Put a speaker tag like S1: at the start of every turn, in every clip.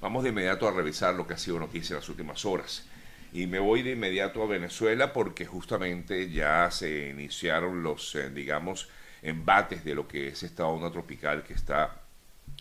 S1: Vamos de inmediato a revisar lo que ha sido noticia en las últimas horas. Y me voy de inmediato a Venezuela porque justamente ya se iniciaron los, eh, digamos, embates de lo que es esta onda tropical que está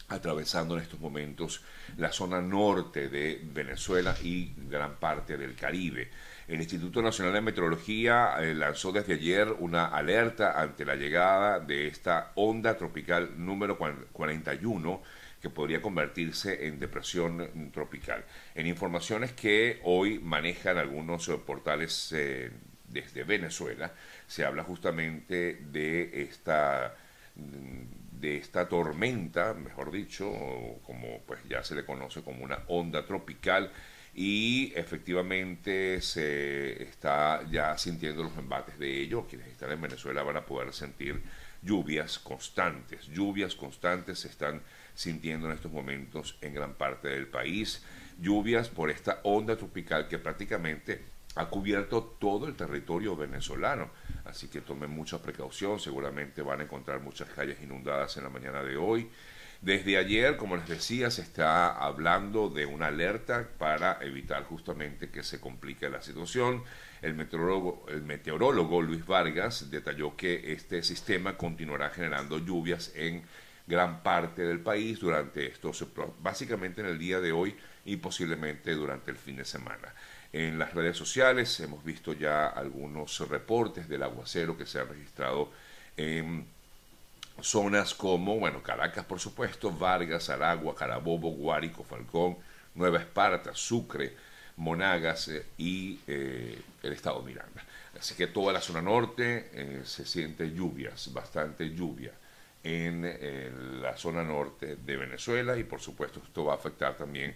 S1: atravesando en estos momentos la zona norte de Venezuela y gran parte del Caribe. El Instituto Nacional de Meteorología eh, lanzó desde ayer una alerta ante la llegada de esta onda tropical número 41 que podría convertirse en depresión tropical. En informaciones que hoy manejan algunos eh, portales eh, desde Venezuela, se habla justamente de esta de esta tormenta, mejor dicho, como pues ya se le conoce como una onda tropical y efectivamente se está ya sintiendo los embates de ello. Quienes están en Venezuela van a poder sentir lluvias constantes, lluvias constantes se están sintiendo en estos momentos en gran parte del país, lluvias por esta onda tropical que prácticamente ha cubierto todo el territorio venezolano. Así que tomen mucha precaución, seguramente van a encontrar muchas calles inundadas en la mañana de hoy. Desde ayer, como les decía, se está hablando de una alerta para evitar justamente que se complique la situación. El meteorólogo, el meteorólogo Luis Vargas detalló que este sistema continuará generando lluvias en gran parte del país durante estos, básicamente en el día de hoy y posiblemente durante el fin de semana. En las redes sociales hemos visto ya algunos reportes del aguacero que se ha registrado en zonas como, bueno, Caracas por supuesto, Vargas, Aragua, Carabobo, Guárico, Falcón, Nueva Esparta, Sucre, Monagas eh, y eh, el estado Miranda. Así que toda la zona norte eh, se siente lluvias, bastante lluvia en la zona norte de Venezuela y por supuesto esto va a afectar también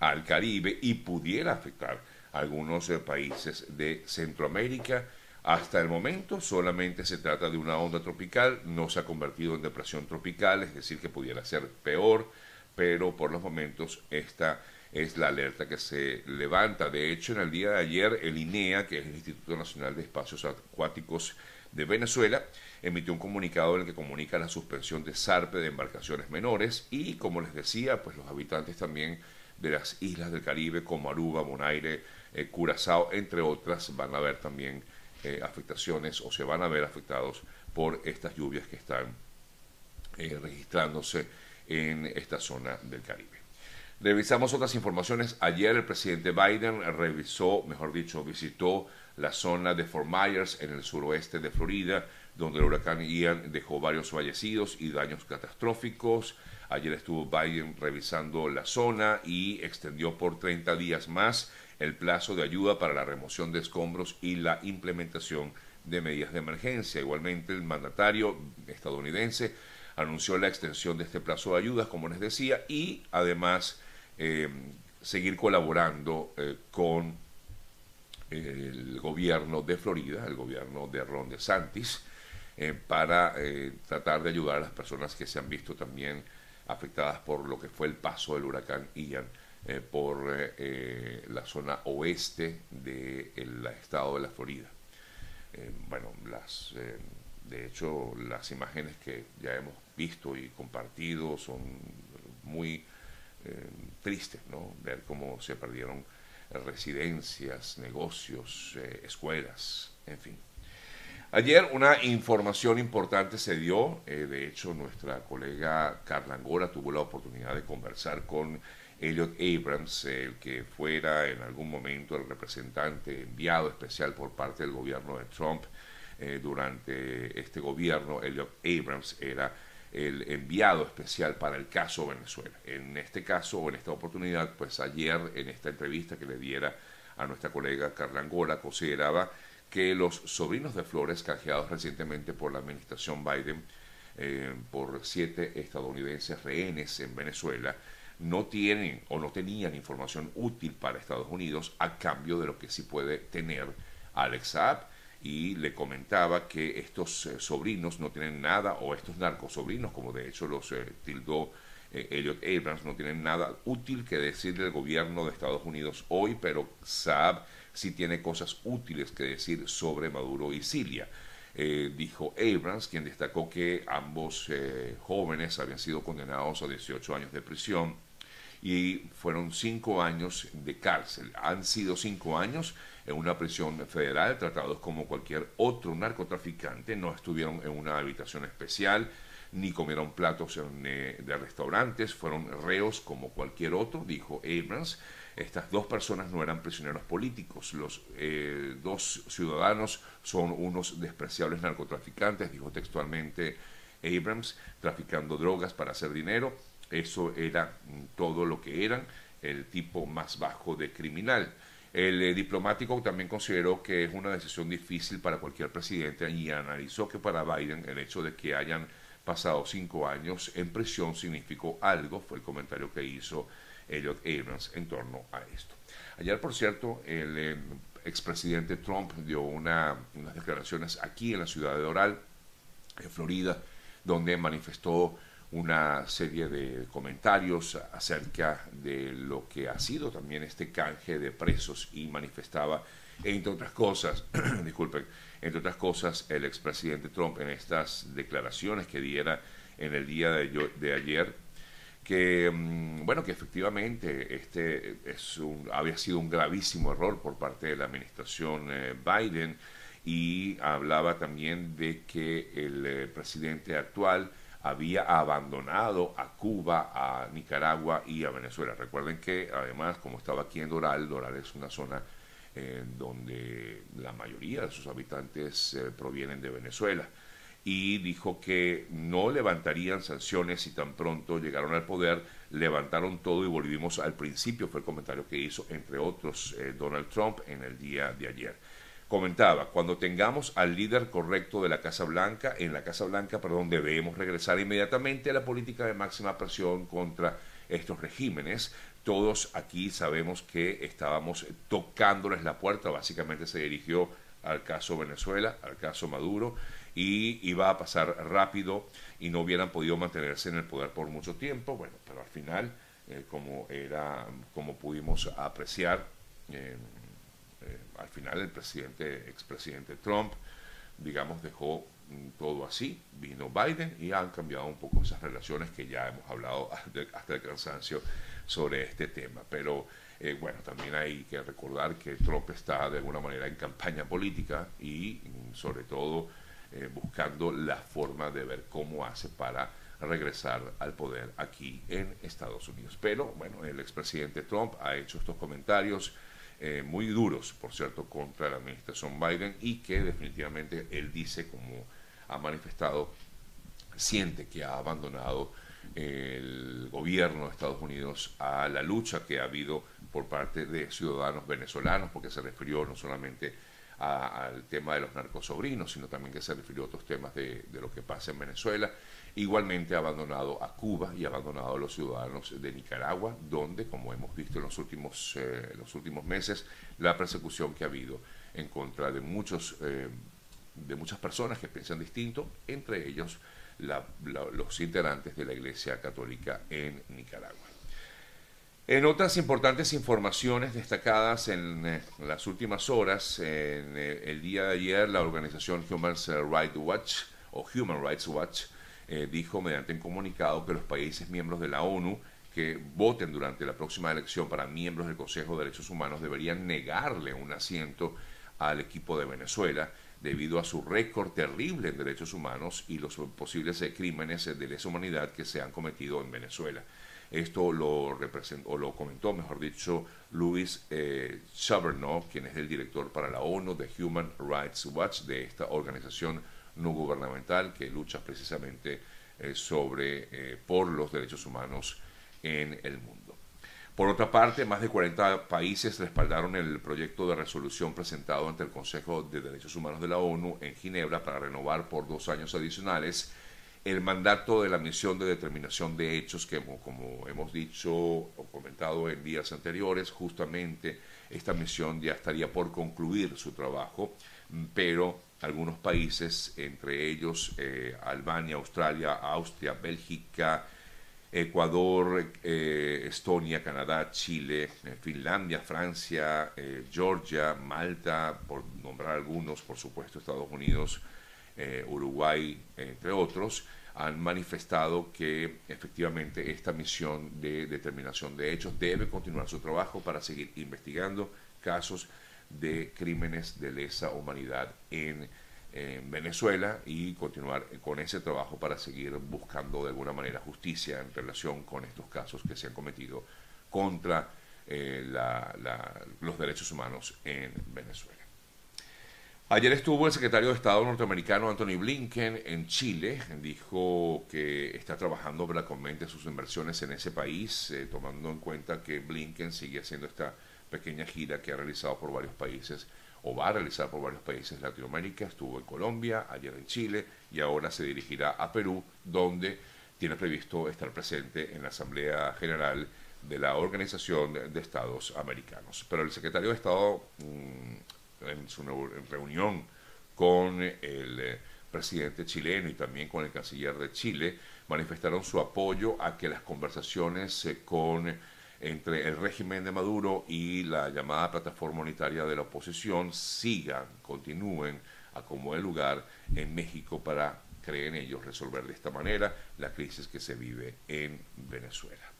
S1: al Caribe y pudiera afectar algunos eh, países de Centroamérica. Hasta el momento solamente se trata de una onda tropical, no se ha convertido en depresión tropical, es decir, que pudiera ser peor, pero por los momentos esta es la alerta que se levanta. De hecho, en el día de ayer, el INEA, que es el Instituto Nacional de Espacios Acuáticos de Venezuela, emitió un comunicado en el que comunica la suspensión de zarpe de embarcaciones menores y, como les decía, pues los habitantes también de las islas del Caribe como Aruba, Bonaire, eh, Curazao, entre otras, van a haber también eh, afectaciones o se van a ver afectados por estas lluvias que están eh, registrándose en esta zona del Caribe. Revisamos otras informaciones. Ayer el presidente Biden revisó, mejor dicho, visitó la zona de Fort Myers en el suroeste de Florida, donde el huracán Ian dejó varios fallecidos y daños catastróficos. Ayer estuvo Biden revisando la zona y extendió por 30 días más el plazo de ayuda para la remoción de escombros y la implementación de medidas de emergencia. Igualmente, el mandatario estadounidense anunció la extensión de este plazo de ayudas, como les decía, y además eh, seguir colaborando eh, con el gobierno de Florida, el gobierno de Ron DeSantis, eh, para tratar de ayudar a las personas que se han visto también afectadas por lo que fue el paso del huracán Ian eh, por eh, la zona oeste del estado de la Florida. Eh, bueno, las, de hecho, las imágenes que ya hemos visto y compartido son muy tristes, ¿no? Ver cómo se perdieron residencias, negocios, escuelas, en fin. Ayer una información importante se dio, de hecho nuestra colega Carla Angora tuvo la oportunidad de conversar con Elliot Abrams, el que fuera en algún momento el representante enviado especial por parte del gobierno de Trump eh, durante este gobierno, Elliot Abrams era el enviado especial para el caso Venezuela. En este caso, o en esta oportunidad, pues ayer en esta entrevista que le diera a nuestra colega Carla Angola, consideraba que los sobrinos de Flores, canjeados recientemente por la administración Biden eh, por siete estadounidenses rehenes en Venezuela, no tienen o no tenían información útil para Estados Unidos a cambio de lo que sí puede tener Alex Saab. Y le comentaba que estos eh, sobrinos no tienen nada, o estos narcosobrinos, como de hecho los eh, tildó eh, Elliot Abrams, no tienen nada útil que decirle al gobierno de Estados Unidos hoy, pero Saab sí tiene cosas útiles que decir sobre Maduro y Siria. dijo Abrams, quien destacó que ambos jóvenes habían sido condenados a 18 años de prisión y fueron cinco años de cárcel. Han sido cinco años en una prisión federal, tratados como cualquier otro narcotraficante, no estuvieron en una habitación especial, ni comieron platos eh, de restaurantes, fueron reos como cualquier otro, dijo Abrams. Estas dos personas no eran prisioneros políticos, los eh, dos ciudadanos son unos despreciables narcotraficantes, dijo textualmente Abrams, traficando drogas para hacer dinero. Eso era todo lo que eran, el tipo más bajo de criminal. El eh, diplomático también consideró que es una decisión difícil para cualquier presidente y analizó que para Biden el hecho de que hayan pasado cinco años en prisión significó algo, fue el comentario que hizo Elliot Abrams en torno a esto. Ayer, por cierto, el eh, expresidente Trump dio unas declaraciones aquí en la ciudad de Doral, en Florida, donde manifestó una serie de comentarios acerca de lo que ha sido también este canje de presos y manifestaba, entre otras cosas, disculpen, entre otras cosas, el expresidente Trump en estas declaraciones que diera en el día de, ayer, que mm, bueno que efectivamente este es un, había sido un gravísimo error por parte de la administración eh, Biden y hablaba también de que el eh, presidente actual había abandonado a Cuba, a Nicaragua y a Venezuela. Recuerden que además, como estaba aquí en Doral, Doral es una zona en donde la mayoría de sus habitantes eh, provienen de Venezuela. Y dijo que no levantarían sanciones y tan pronto llegaron al poder, levantaron todo y volvimos al principio, fue el comentario que hizo, entre otros, eh, Donald Trump en el día de ayer comentaba, cuando tengamos al líder correcto de la Casa Blanca, en la Casa Blanca, perdón, debemos regresar inmediatamente a la política de máxima presión contra estos regímenes. Todos aquí sabemos que estábamos tocándoles la puerta, básicamente se dirigió al caso Venezuela, al caso Maduro, y iba a pasar rápido y no hubieran podido mantenerse en el poder por mucho tiempo. Bueno, pero al final, eh, como era, como pudimos apreciar, eh, eh, al final el presidente, expresidente Trump, digamos, dejó mm, todo así, vino Biden y han cambiado un poco esas relaciones que ya hemos hablado hasta el cansancio sobre este tema. Pero eh, bueno, también hay que recordar que Trump está de alguna manera en campaña política y mm, sobre todo eh, buscando la forma de ver cómo hace para regresar al poder aquí en Estados Unidos. Pero bueno, el expresidente Trump ha hecho estos comentarios eh, muy duros, por cierto, contra la administración Biden y que definitivamente él dice, como ha manifestado, siente que ha abandonado el gobierno de Estados Unidos a la lucha que ha habido por parte de ciudadanos venezolanos, porque se refirió no solamente al tema de los narcosobrinos, sino también que se refirió a otros temas de, lo que pasa en Venezuela Igualmente ha abandonado a Cuba y ha abandonado a los ciudadanos de Nicaragua, donde, como hemos visto en los últimos, eh, los últimos meses, la persecución que ha habido en contra de, muchos, eh, de muchas personas que piensan distinto, entre ellos los integrantes de la Iglesia Católica en Nicaragua. En otras importantes informaciones destacadas en eh, las últimas horas, en el día de ayer, la organización Human Rights Watch o Human Rights Watch eh, dijo mediante un comunicado que los países miembros de la ONU que voten durante la próxima elección para miembros del Consejo de Derechos Humanos deberían negarle un asiento al equipo de Venezuela debido a su récord terrible en derechos humanos y los posibles eh, crímenes de lesa humanidad que se han cometido en Venezuela. Esto lo, representó, o lo comentó, mejor dicho, Luis eh, quien es el director para la ONU de Human Rights Watch, de esta organización no gubernamental que lucha precisamente eh, sobre, eh, por los derechos humanos en el mundo. Por otra parte, más de 40 países respaldaron el proyecto de resolución presentado ante el Consejo de Derechos Humanos de la ONU en Ginebra para renovar por dos años adicionales el mandato de la misión de determinación de hechos que, como hemos dicho o comentado en días anteriores, justamente esta misión ya estaría por concluir su trabajo, pero algunos países, entre ellos eh, Albania, Australia, Austria, Bélgica, Ecuador, eh, Estonia, Canadá, Chile, eh, Finlandia, Francia, Georgia, Malta, por nombrar algunos, por supuesto Estados Unidos, Uruguay, entre otros, han manifestado que efectivamente esta misión de determinación de hechos debe continuar su trabajo para seguir investigando casos de crímenes de lesa humanidad en, Venezuela y continuar con ese trabajo para seguir buscando de alguna manera justicia en relación con estos casos que se han cometido contra eh, los derechos humanos en Venezuela. Ayer estuvo el secretario de Estado norteamericano Anthony Blinken en Chile. Dijo que está trabajando aumente sus inversiones en ese país, eh, tomando en cuenta que Blinken sigue haciendo esta pequeña gira que ha realizado por varios países o va a realizar por varios países de Latinoamérica. Estuvo en Colombia, ayer en Chile y ahora se dirigirá a Perú, donde tiene previsto estar presente en la Asamblea General de la Organización de Estados Americanos. Pero el secretario de Estado mm, en su reunión con el eh, presidente chileno y también con el canciller de Chile, manifestaron su apoyo a que las conversaciones eh, con entre el régimen de Maduro y la llamada plataforma unitaria de la oposición sigan, continúen a como el lugar en México para, creen ellos, resolver de esta manera la crisis que se vive en Venezuela.